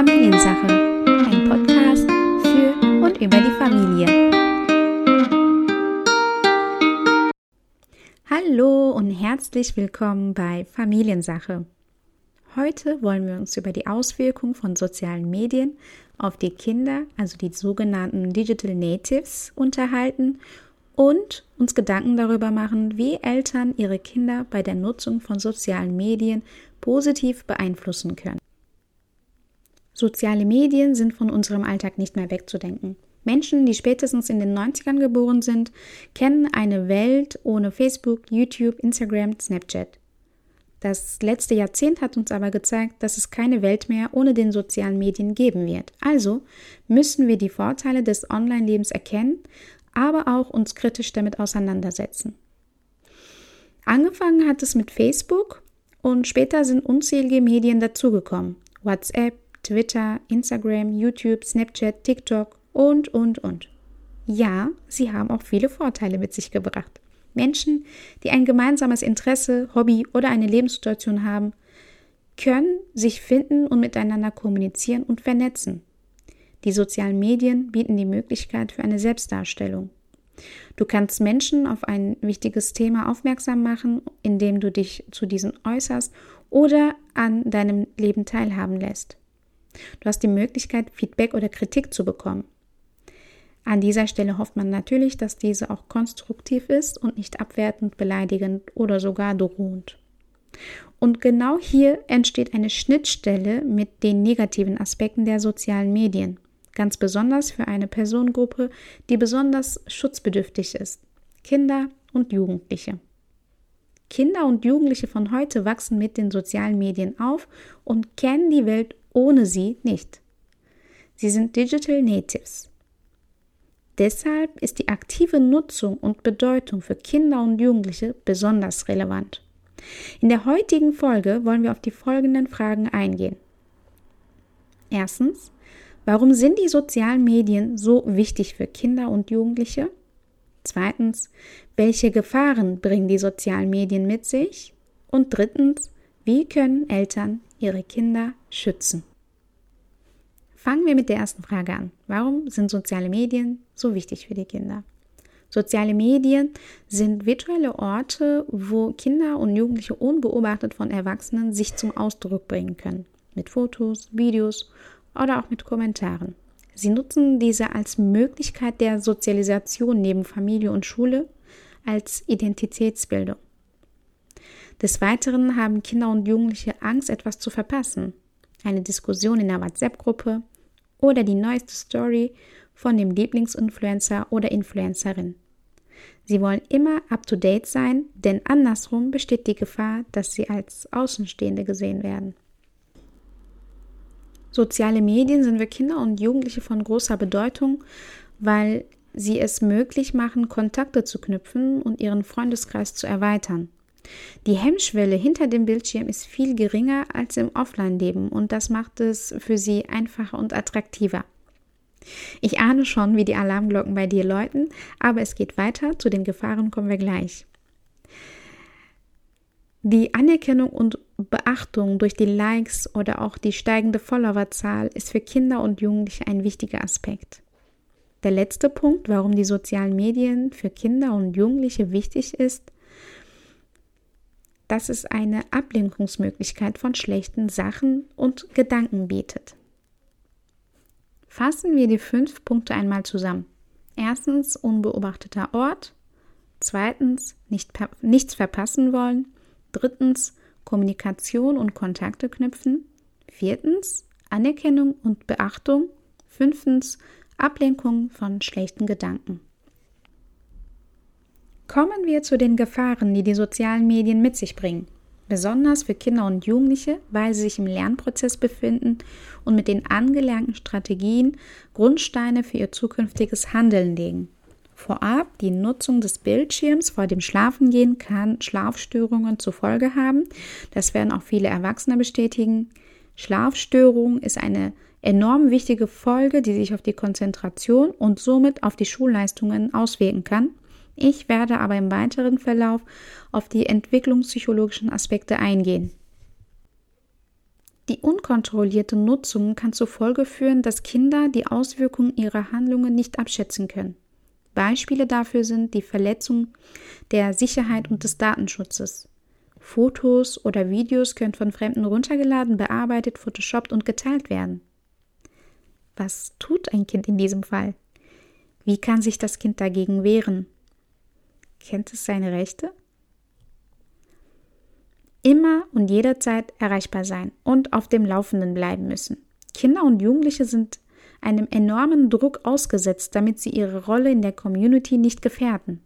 Familiensache, ein Podcast für und über die Familie. Hallo und herzlich willkommen bei Familiensache. Heute wollen wir uns über die Auswirkungen von sozialen Medien auf die Kinder, also die sogenannten Digital Natives, unterhalten und uns Gedanken darüber machen, wie Eltern ihre Kinder bei der Nutzung von sozialen Medien positiv beeinflussen können. Soziale Medien sind von unserem Alltag nicht mehr wegzudenken. Menschen, die spätestens in den 90ern geboren sind, kennen eine Welt ohne Facebook, YouTube, Instagram, Snapchat. Das letzte Jahrzehnt hat uns aber gezeigt, dass es keine Welt mehr ohne den sozialen Medien geben wird. Also müssen wir die Vorteile des Online-Lebens erkennen, aber auch uns kritisch damit auseinandersetzen. Angefangen hat es mit Facebook und später sind unzählige Medien dazugekommen. WhatsApp, Twitter, Instagram, YouTube, Snapchat, TikTok und, und, und. Ja, sie haben auch viele Vorteile mit sich gebracht. Menschen, die ein gemeinsames Interesse, Hobby oder eine Lebenssituation haben, können sich finden und miteinander kommunizieren und vernetzen. Die sozialen Medien bieten die Möglichkeit für eine Selbstdarstellung. Du kannst Menschen auf ein wichtiges Thema aufmerksam machen, indem du dich zu diesen äußerst oder an deinem Leben teilhaben lässt. Du hast die Möglichkeit, Feedback oder Kritik zu bekommen. An dieser Stelle hofft man natürlich, dass diese auch konstruktiv ist und nicht abwertend, beleidigend oder sogar drohend. Und genau hier entsteht eine Schnittstelle mit den negativen Aspekten der sozialen Medien, ganz besonders für eine Personengruppe, die besonders schutzbedürftig ist, Kinder und Jugendliche. Kinder und Jugendliche von heute wachsen mit den sozialen Medien auf und kennen die Welt ohne sie nicht. Sie sind Digital Natives. Deshalb ist die aktive Nutzung und Bedeutung für Kinder und Jugendliche besonders relevant. In der heutigen Folge wollen wir auf die folgenden Fragen eingehen. Erstens, warum sind die sozialen Medien so wichtig für Kinder und Jugendliche? Zweitens, welche Gefahren bringen die sozialen Medien mit sich? Und drittens, wie können Eltern ihre Kinder schützen? Fangen wir mit der ersten Frage an. Warum sind soziale Medien so wichtig für die Kinder? Soziale Medien sind virtuelle Orte, wo Kinder und Jugendliche unbeobachtet von Erwachsenen sich zum Ausdruck bringen können. Mit Fotos, Videos oder auch mit Kommentaren. Sie nutzen diese als Möglichkeit der Sozialisation neben Familie und Schule, als Identitätsbildung. Des Weiteren haben Kinder und Jugendliche Angst, etwas zu verpassen. Eine Diskussion in der WhatsApp-Gruppe, oder die neueste Story von dem Lieblingsinfluencer oder Influencerin. Sie wollen immer up-to-date sein, denn andersrum besteht die Gefahr, dass sie als Außenstehende gesehen werden. Soziale Medien sind für Kinder und Jugendliche von großer Bedeutung, weil sie es möglich machen, Kontakte zu knüpfen und ihren Freundeskreis zu erweitern. Die Hemmschwelle hinter dem Bildschirm ist viel geringer als im Offline-Leben und das macht es für sie einfacher und attraktiver. Ich ahne schon, wie die Alarmglocken bei dir läuten, aber es geht weiter. Zu den Gefahren kommen wir gleich. Die Anerkennung und Beachtung durch die Likes oder auch die steigende Followerzahl ist für Kinder und Jugendliche ein wichtiger Aspekt. Der letzte Punkt, warum die sozialen Medien für Kinder und Jugendliche wichtig ist, dass es eine Ablenkungsmöglichkeit von schlechten Sachen und Gedanken bietet. Fassen wir die fünf Punkte einmal zusammen. Erstens unbeobachteter Ort. Zweitens nicht, nichts verpassen wollen. Drittens Kommunikation und Kontakte knüpfen. Viertens Anerkennung und Beachtung. Fünftens Ablenkung von schlechten Gedanken. Kommen wir zu den Gefahren, die die sozialen Medien mit sich bringen. Besonders für Kinder und Jugendliche, weil sie sich im Lernprozess befinden und mit den angelernten Strategien Grundsteine für ihr zukünftiges Handeln legen. Vorab, die Nutzung des Bildschirms vor dem Schlafengehen kann Schlafstörungen zur Folge haben. Das werden auch viele Erwachsene bestätigen. Schlafstörung ist eine enorm wichtige Folge, die sich auf die Konzentration und somit auf die Schulleistungen auswirken kann. Ich werde aber im weiteren Verlauf auf die entwicklungspsychologischen Aspekte eingehen. Die unkontrollierte Nutzung kann zur Folge führen, dass Kinder die Auswirkungen ihrer Handlungen nicht abschätzen können. Beispiele dafür sind die Verletzung der Sicherheit und des Datenschutzes. Fotos oder Videos können von Fremden runtergeladen, bearbeitet, photoshoppt und geteilt werden. Was tut ein Kind in diesem Fall? Wie kann sich das Kind dagegen wehren? Kennt es seine Rechte? Immer und jederzeit erreichbar sein und auf dem Laufenden bleiben müssen. Kinder und Jugendliche sind einem enormen Druck ausgesetzt, damit sie ihre Rolle in der Community nicht gefährden.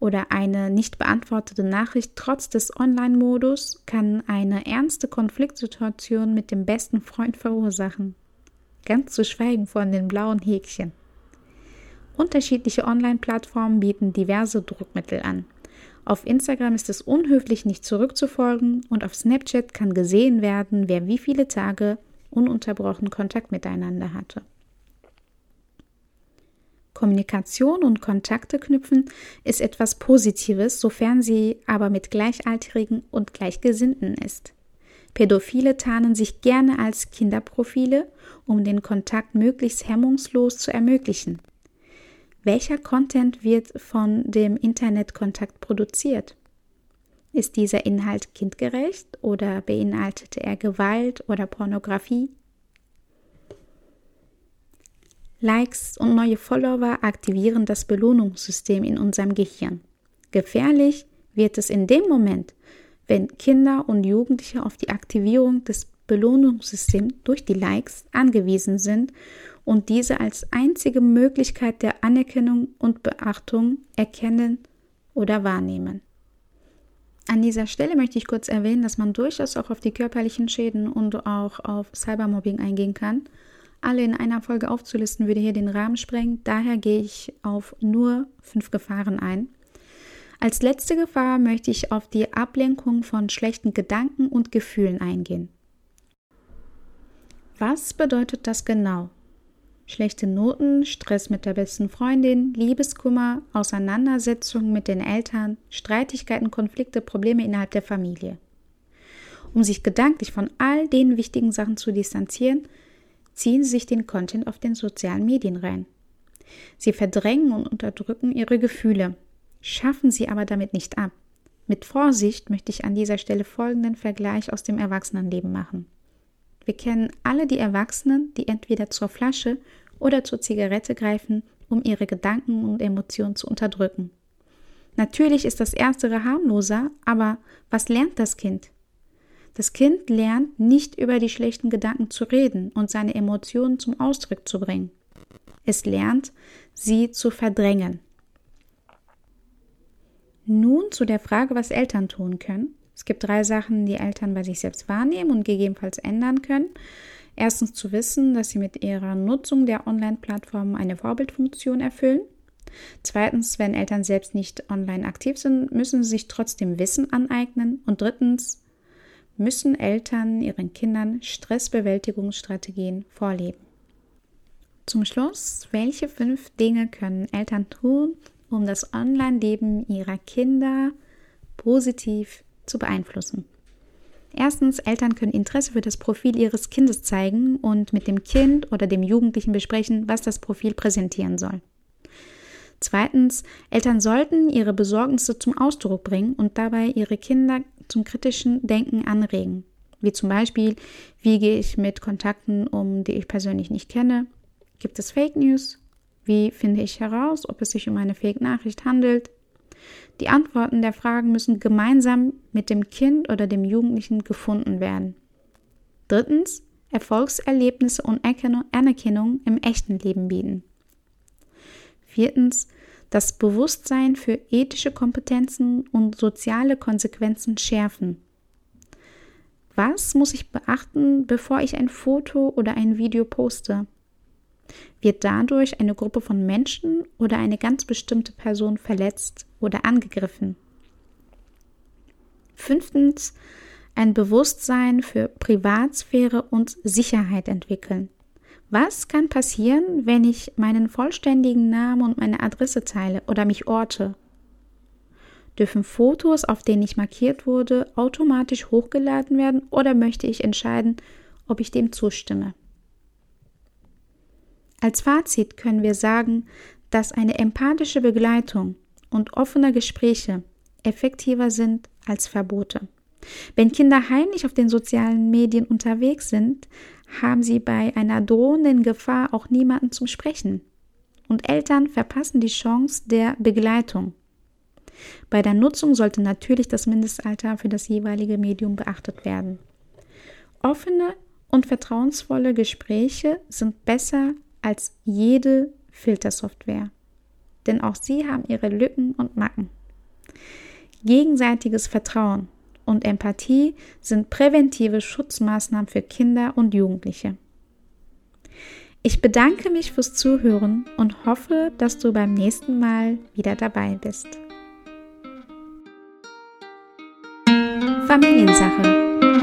Oder eine nicht beantwortete Nachricht trotz des Online-Modus kann eine ernste Konfliktsituation mit dem besten Freund verursachen. Ganz zu schweigen von den blauen Häkchen. Unterschiedliche Online-Plattformen bieten diverse Druckmittel an. Auf Instagram ist es unhöflich, nicht zurückzufolgen und auf Snapchat kann gesehen werden, wer wie viele Tage ununterbrochen Kontakt miteinander hatte. Kommunikation und Kontakte knüpfen ist etwas Positives, sofern sie aber mit Gleichaltrigen und Gleichgesinnten ist. Pädophile tarnen sich gerne als Kinderprofile, um den Kontakt möglichst hemmungslos zu ermöglichen. Welcher Content wird von dem Internetkontakt produziert? Ist dieser Inhalt kindgerecht oder beinhaltete er Gewalt oder Pornografie? Likes und neue Follower aktivieren das Belohnungssystem in unserem Gehirn. Gefährlich wird es in dem Moment, wenn Kinder und Jugendliche auf die Aktivierung des Belohnungssystems durch die Likes angewiesen sind und diese als einzige Möglichkeit der Anerkennung und Beachtung erkennen oder wahrnehmen. An dieser Stelle möchte ich kurz erwähnen, dass man durchaus auch auf die körperlichen Schäden und auch auf Cybermobbing eingehen kann. Alle in einer Folge aufzulisten würde hier den Rahmen sprengen, daher gehe ich auf nur fünf Gefahren ein. Als letzte Gefahr möchte ich auf die Ablenkung von schlechten Gedanken und Gefühlen eingehen. Was bedeutet das genau? Schlechte Noten, Stress mit der besten Freundin, Liebeskummer, Auseinandersetzungen mit den Eltern, Streitigkeiten, Konflikte, Probleme innerhalb der Familie. Um sich gedanklich von all den wichtigen Sachen zu distanzieren, ziehen sie sich den Content auf den sozialen Medien rein. Sie verdrängen und unterdrücken ihre Gefühle, schaffen sie aber damit nicht ab. Mit Vorsicht möchte ich an dieser Stelle folgenden Vergleich aus dem Erwachsenenleben machen. Wir kennen alle die Erwachsenen, die entweder zur Flasche oder zur Zigarette greifen, um ihre Gedanken und Emotionen zu unterdrücken. Natürlich ist das Erstere harmloser, aber was lernt das Kind? Das Kind lernt nicht über die schlechten Gedanken zu reden und seine Emotionen zum Ausdruck zu bringen. Es lernt, sie zu verdrängen. Nun zu der Frage, was Eltern tun können. Es gibt drei Sachen, die Eltern bei sich selbst wahrnehmen und gegebenenfalls ändern können. Erstens zu wissen, dass sie mit ihrer Nutzung der Online-Plattformen eine Vorbildfunktion erfüllen. Zweitens, wenn Eltern selbst nicht online aktiv sind, müssen sie sich trotzdem Wissen aneignen. Und drittens, müssen Eltern ihren Kindern Stressbewältigungsstrategien vorleben. Zum Schluss, welche fünf Dinge können Eltern tun, um das Online-Leben ihrer Kinder positiv zu beeinflussen. Erstens, Eltern können Interesse für das Profil ihres Kindes zeigen und mit dem Kind oder dem Jugendlichen besprechen, was das Profil präsentieren soll. Zweitens, Eltern sollten ihre Besorgnisse zum Ausdruck bringen und dabei ihre Kinder zum kritischen Denken anregen. Wie zum Beispiel, wie gehe ich mit Kontakten um, die ich persönlich nicht kenne? Gibt es Fake News? Wie finde ich heraus, ob es sich um eine Fake-Nachricht handelt? Die Antworten der Fragen müssen gemeinsam mit dem Kind oder dem Jugendlichen gefunden werden. Drittens, Erfolgserlebnisse und Anerkennung im echten Leben bieten. Viertens, das Bewusstsein für ethische Kompetenzen und soziale Konsequenzen schärfen. Was muss ich beachten, bevor ich ein Foto oder ein Video poste? Wird dadurch eine Gruppe von Menschen oder eine ganz bestimmte Person verletzt oder angegriffen? Fünftens, ein Bewusstsein für Privatsphäre und Sicherheit entwickeln. Was kann passieren, wenn ich meinen vollständigen Namen und meine Adresse teile oder mich orte? Dürfen Fotos, auf denen ich markiert wurde, automatisch hochgeladen werden oder möchte ich entscheiden, ob ich dem zustimme? Als Fazit können wir sagen, dass eine empathische Begleitung und offene Gespräche effektiver sind als Verbote. Wenn Kinder heimlich auf den sozialen Medien unterwegs sind, haben sie bei einer drohenden Gefahr auch niemanden zum Sprechen. Und Eltern verpassen die Chance der Begleitung. Bei der Nutzung sollte natürlich das Mindestalter für das jeweilige Medium beachtet werden. Offene und vertrauensvolle Gespräche sind besser als jede Filtersoftware. Denn auch sie haben ihre Lücken und Macken. Gegenseitiges Vertrauen und Empathie sind präventive Schutzmaßnahmen für Kinder und Jugendliche. Ich bedanke mich fürs Zuhören und hoffe, dass du beim nächsten Mal wieder dabei bist. Familiensache,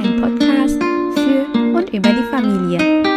ein Podcast für und über die Familie.